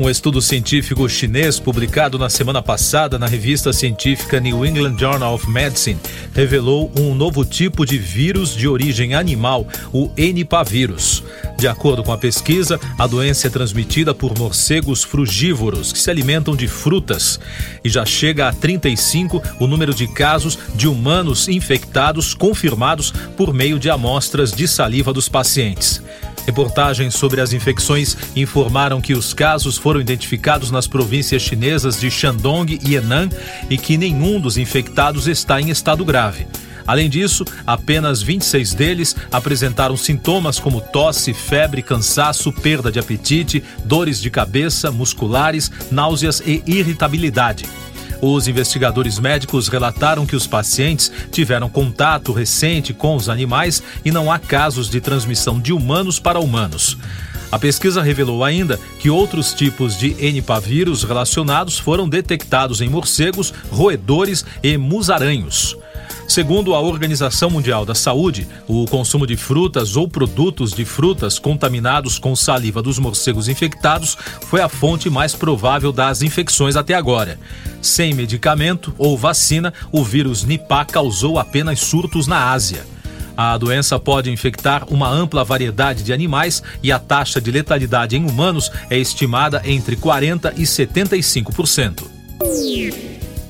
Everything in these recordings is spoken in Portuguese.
Um estudo científico chinês publicado na semana passada na revista científica New England Journal of Medicine revelou um novo tipo de vírus de origem animal, o Nipavírus. De acordo com a pesquisa, a doença é transmitida por morcegos frugívoros que se alimentam de frutas e já chega a 35 o número de casos de humanos infectados confirmados por meio de amostras de saliva dos pacientes. Reportagens sobre as infecções informaram que os casos foram identificados nas províncias chinesas de Shandong e Henan e que nenhum dos infectados está em estado grave. Além disso, apenas 26 deles apresentaram sintomas como tosse, febre, cansaço, perda de apetite, dores de cabeça, musculares, náuseas e irritabilidade. Os investigadores médicos relataram que os pacientes tiveram contato recente com os animais e não há casos de transmissão de humanos para humanos. A pesquisa revelou ainda que outros tipos de Nipavírus relacionados foram detectados em morcegos, roedores e musaranhos. Segundo a Organização Mundial da Saúde, o consumo de frutas ou produtos de frutas contaminados com saliva dos morcegos infectados foi a fonte mais provável das infecções até agora. Sem medicamento ou vacina, o vírus Nipah causou apenas surtos na Ásia. A doença pode infectar uma ampla variedade de animais e a taxa de letalidade em humanos é estimada entre 40% e 75%.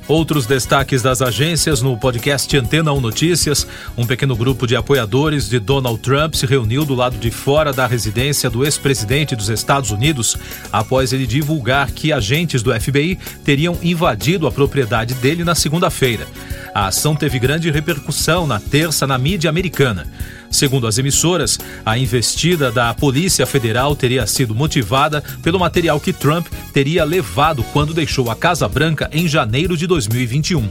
Outros destaques das agências no podcast Antena 1 Notícias. Um pequeno grupo de apoiadores de Donald Trump se reuniu do lado de fora da residência do ex-presidente dos Estados Unidos após ele divulgar que agentes do FBI teriam invadido a propriedade dele na segunda-feira. A ação teve grande repercussão na terça na mídia americana. Segundo as emissoras, a investida da Polícia Federal teria sido motivada pelo material que Trump teria levado quando deixou a Casa Branca em janeiro de 2021.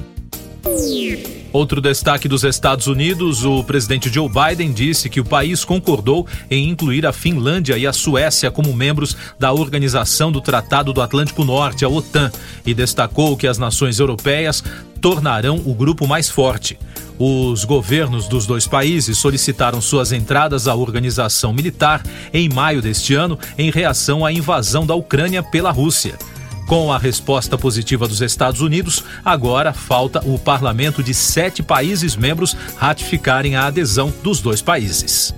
Outro destaque dos Estados Unidos: o presidente Joe Biden disse que o país concordou em incluir a Finlândia e a Suécia como membros da Organização do Tratado do Atlântico Norte, a OTAN, e destacou que as nações europeias tornarão o grupo mais forte. Os governos dos dois países solicitaram suas entradas à organização militar em maio deste ano, em reação à invasão da Ucrânia pela Rússia. Com a resposta positiva dos Estados Unidos, agora falta o parlamento de sete países membros ratificarem a adesão dos dois países.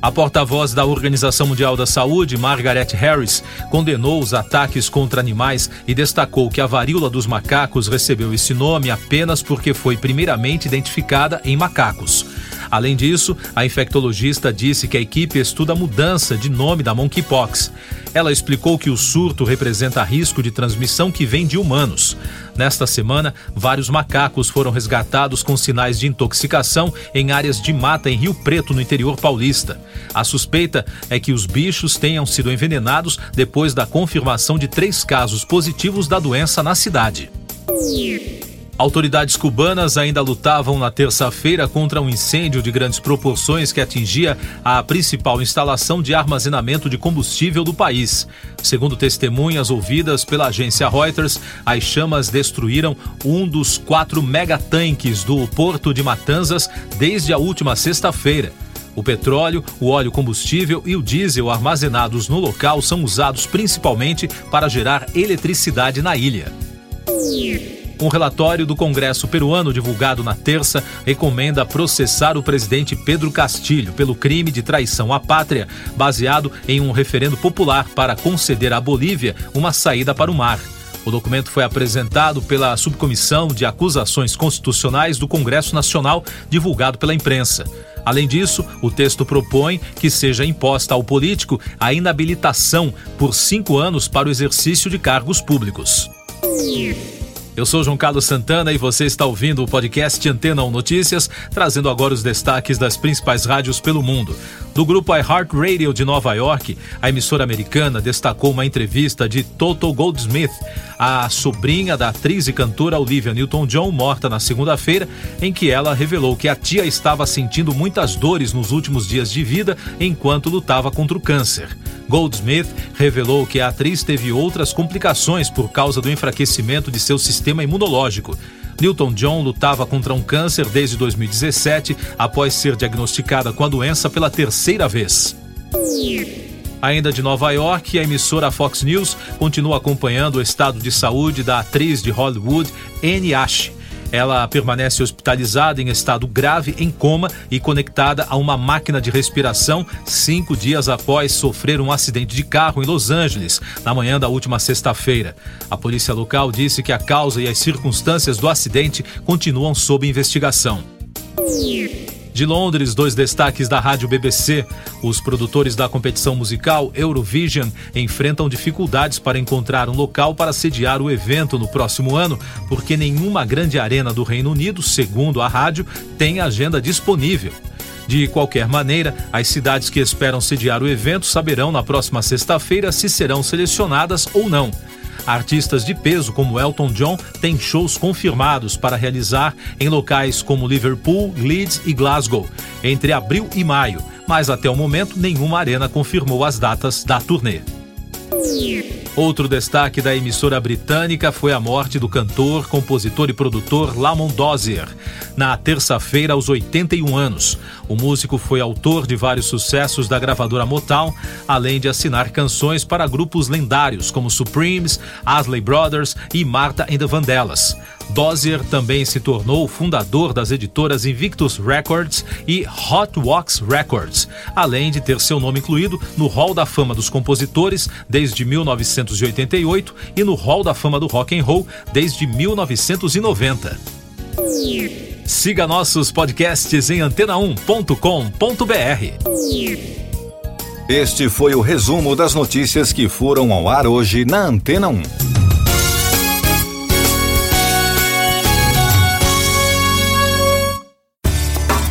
A porta-voz da Organização Mundial da Saúde, Margaret Harris, condenou os ataques contra animais e destacou que a varíola dos macacos recebeu esse nome apenas porque foi primeiramente identificada em macacos. Além disso, a infectologista disse que a equipe estuda a mudança de nome da monkeypox. Ela explicou que o surto representa risco de transmissão que vem de humanos. Nesta semana, vários macacos foram resgatados com sinais de intoxicação em áreas de mata em Rio Preto, no interior paulista. A suspeita é que os bichos tenham sido envenenados depois da confirmação de três casos positivos da doença na cidade. Autoridades cubanas ainda lutavam na terça-feira contra um incêndio de grandes proporções que atingia a principal instalação de armazenamento de combustível do país. Segundo testemunhas ouvidas pela agência Reuters, as chamas destruíram um dos quatro megatanques do porto de Matanzas desde a última sexta-feira. O petróleo, o óleo combustível e o diesel armazenados no local são usados principalmente para gerar eletricidade na ilha. Um relatório do Congresso peruano divulgado na terça recomenda processar o presidente Pedro Castilho pelo crime de traição à pátria, baseado em um referendo popular para conceder à Bolívia uma saída para o mar. O documento foi apresentado pela Subcomissão de Acusações Constitucionais do Congresso Nacional, divulgado pela imprensa. Além disso, o texto propõe que seja imposta ao político a inabilitação por cinco anos para o exercício de cargos públicos. Eu sou João Carlos Santana e você está ouvindo o podcast Antena 1 Notícias, trazendo agora os destaques das principais rádios pelo mundo. Do grupo iHeartRadio de Nova York, a emissora americana destacou uma entrevista de Toto Goldsmith, a sobrinha da atriz e cantora Olivia Newton-John, morta na segunda-feira, em que ela revelou que a tia estava sentindo muitas dores nos últimos dias de vida enquanto lutava contra o câncer. Goldsmith revelou que a atriz teve outras complicações por causa do enfraquecimento de seu sistema imunológico. Newton John lutava contra um câncer desde 2017, após ser diagnosticada com a doença pela terceira vez. Ainda de Nova York, a emissora Fox News continua acompanhando o estado de saúde da atriz de Hollywood, Anne Ash. Ela permanece hospitalizada em estado grave, em coma e conectada a uma máquina de respiração cinco dias após sofrer um acidente de carro em Los Angeles, na manhã da última sexta-feira. A polícia local disse que a causa e as circunstâncias do acidente continuam sob investigação. De Londres, dois destaques da rádio BBC. Os produtores da competição musical Eurovision enfrentam dificuldades para encontrar um local para sediar o evento no próximo ano, porque nenhuma grande arena do Reino Unido, segundo a rádio, tem agenda disponível. De qualquer maneira, as cidades que esperam sediar o evento saberão na próxima sexta-feira se serão selecionadas ou não. Artistas de peso como Elton John têm shows confirmados para realizar em locais como Liverpool, Leeds e Glasgow, entre abril e maio, mas até o momento nenhuma arena confirmou as datas da turnê. Outro destaque da emissora britânica foi a morte do cantor, compositor e produtor Lamont Dozier, na terça-feira aos 81 anos. O músico foi autor de vários sucessos da gravadora Motown, além de assinar canções para grupos lendários como Supremes, Asley Brothers e Martha and the Vandellas. Dozier também se tornou fundador das editoras Invictus Records e Hot Wax Records, além de ter seu nome incluído no Hall da Fama dos Compositores desde 1988 e no Hall da Fama do Rock and Roll desde 1990. Siga nossos podcasts em antena1.com.br. Este foi o resumo das notícias que foram ao ar hoje na Antena 1.